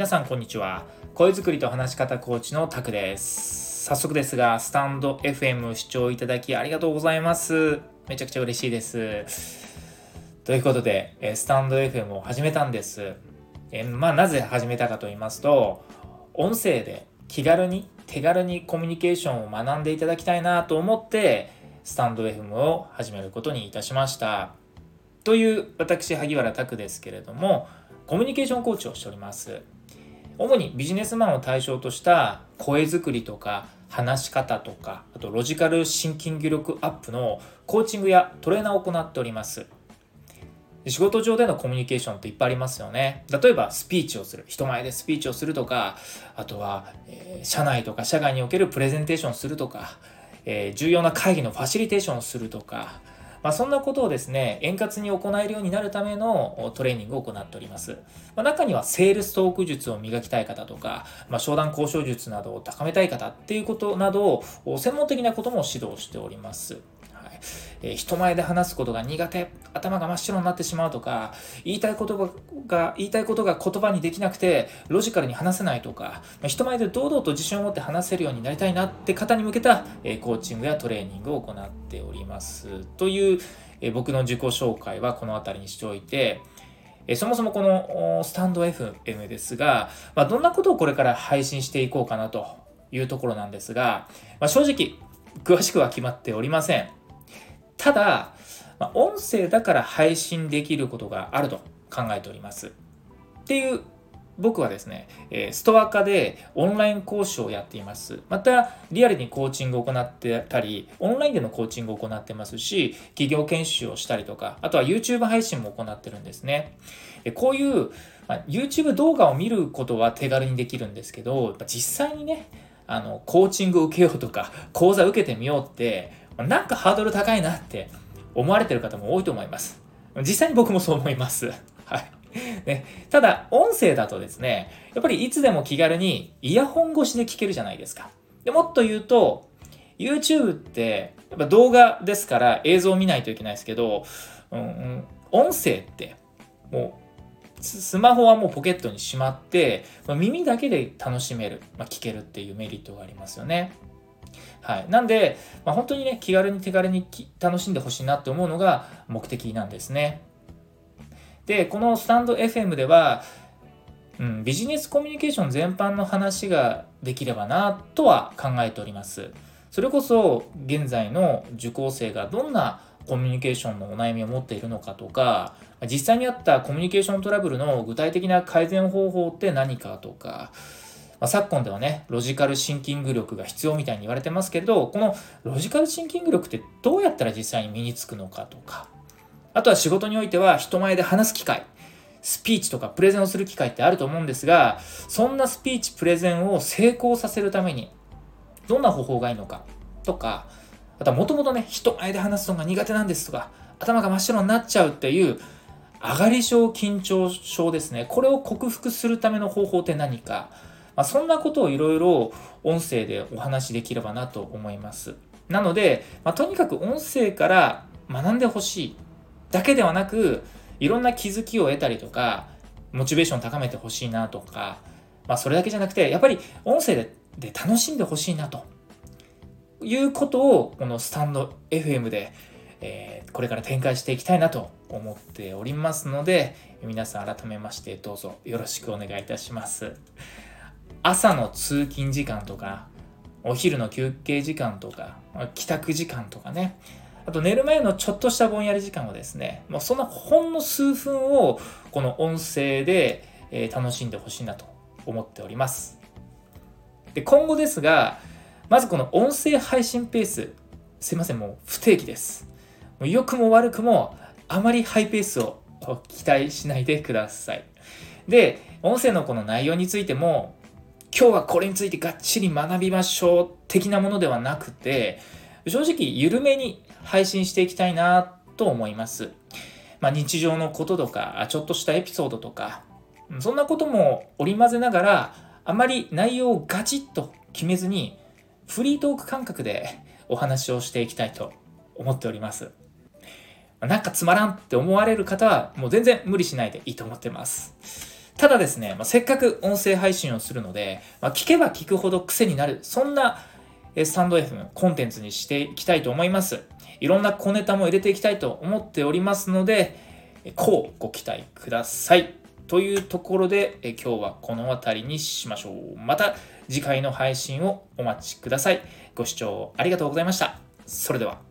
皆さんこんにちは。声作りと話し方コーチのタクです。早速ですがスタンド FM 視聴いただきありがとうございます。めちゃくちゃ嬉しいです。ということでスタンド FM を始めたんです。えまあなぜ始めたかと言いますと音声で気軽に手軽にコミュニケーションを学んでいただきたいなと思ってスタンド FM を始めることにいたしました。という私萩原拓ですけれどもコミュニケーションコーチをしております。主にビジネスマンを対象とした声作りとか話し方とかあとロジカルシンキング力アップのコーチングやトレーナーを行っております仕事上でのコミュニケーションっていっぱいありますよね。例えばスピーチをする。人前でスピーチをするとか、あとは、えー、社内とか社外におけるプレゼンテーションするとか、えー、重要な会議のファシリテーションをするとか、まあ、そんなことをですね、円滑に行えるようになるためのトレーニングを行っております。まあ、中にはセールストーク術を磨きたい方とか、まあ、商談交渉術などを高めたい方っていうことなど専門的なことも指導しております。えー、人前で話すことが苦手、頭が真っ白になってしまうとか、言いたいことが、言いたいことが言葉にできなくて、ロジカルに話せないとか、まあ、人前で堂々と自信を持って話せるようになりたいなって方に向けた、えー、コーチングやトレーニングを行っております。という、えー、僕の自己紹介はこの辺りにしておいて、えそもそもこのスタンド FM ですが、まあ、どんなことをこれから配信していこうかなというところなんですが、まあ、正直、詳しくは決まっておりません。ただ、ま、音声だから配信できることがあると考えております。っていう僕はですね、ストア化でオンライン講師をやっています。また、リアルにコーチングを行ってたり、オンラインでのコーチングを行ってますし、企業研修をしたりとか、あとは YouTube 配信も行ってるんですね。こういう、ま、YouTube 動画を見ることは手軽にできるんですけど、実際にね、あの、コーチングを受けようとか、講座受けてみようって、なんかハードル高いなって思われてる方も多いと思います。実際に僕もそう思います。はい。ね、ただ、音声だとですね、やっぱりいつでも気軽にイヤホン越しで聞けるじゃないですか。でもっと言うと、YouTube ってやっぱ動画ですから映像を見ないといけないですけど、うん、うん、音声ってもうスマホはもうポケットにしまって、まあ、耳だけで楽しめる、まあ、聞けるっていうメリットがありますよね。はい。なんで、まあ、本当にね、気軽に手軽に楽しんでほしいなって思うのが目的なんですね。で、このスタンド FM では、うん、ビジネスコミュニケーション全般の話ができればなとは考えております。それこそ現在の受講生がどんなコミュニケーションのお悩みを持っているのかとか実際にあったコミュニケーショントラブルの具体的な改善方法って何かとかまあ、昨今ではね、ロジカルシンキング力が必要みたいに言われてますけど、このロジカルシンキング力ってどうやったら実際に身につくのかとか、あとは仕事においては人前で話す機会、スピーチとかプレゼンをする機会ってあると思うんですが、そんなスピーチ、プレゼンを成功させるために、どんな方法がいいのかとか、あとはもともとね、人前で話すのが苦手なんですとか、頭が真っ白になっちゃうっていう、上がり症緊張症ですね。これを克服するための方法って何か。まあ、そんなことをいろいろ音声でお話しできればなと思います。なので、まあ、とにかく音声から学んでほしいだけではなく、いろんな気づきを得たりとか、モチベーションを高めてほしいなとか、まあ、それだけじゃなくて、やっぱり音声でで楽しんでほしいなということを、このスタンド FM で、えー、これから展開していきたいなと思っておりますので、皆さん改めましてどうぞよろしくお願いいたします。朝の通勤時間とか、お昼の休憩時間とか、帰宅時間とかね、あと寝る前のちょっとしたぼんやり時間をですね、もうそんなほんの数分をこの音声で、楽しんでほしいなと思っております。で今後ですが、まずこの音声配信ペース、すいません、もう不定期です。もう良くも悪くもあまりハイペースを期待しないでください。で、音声のこの内容についても、今日はこれについてがっちり学びましょう的なものではなくて、正直緩めに配信していきたいなと思います。まあ、日常のこととか、ちょっとしたエピソードとか、そんなことも織り交ぜながら、あまり内容をガチッと決めずに、フリートーク感覚で お話をしていきたいと思っております。なんかつまらんって思われる方は、もう全然無理しないでいいと思ってます。ただですね、まあ、せっかく音声配信をするので、まあ、聞けば聞くほど癖になる、そんなスタンド FM コンテンツにしていきたいと思います。いろんな小ネタも入れていきたいと思っておりますので、こうご期待ください。というところで、今日はこの辺りにしましょう。また次回の配信をお待ちください。ご視聴ありがとうございました。それでは。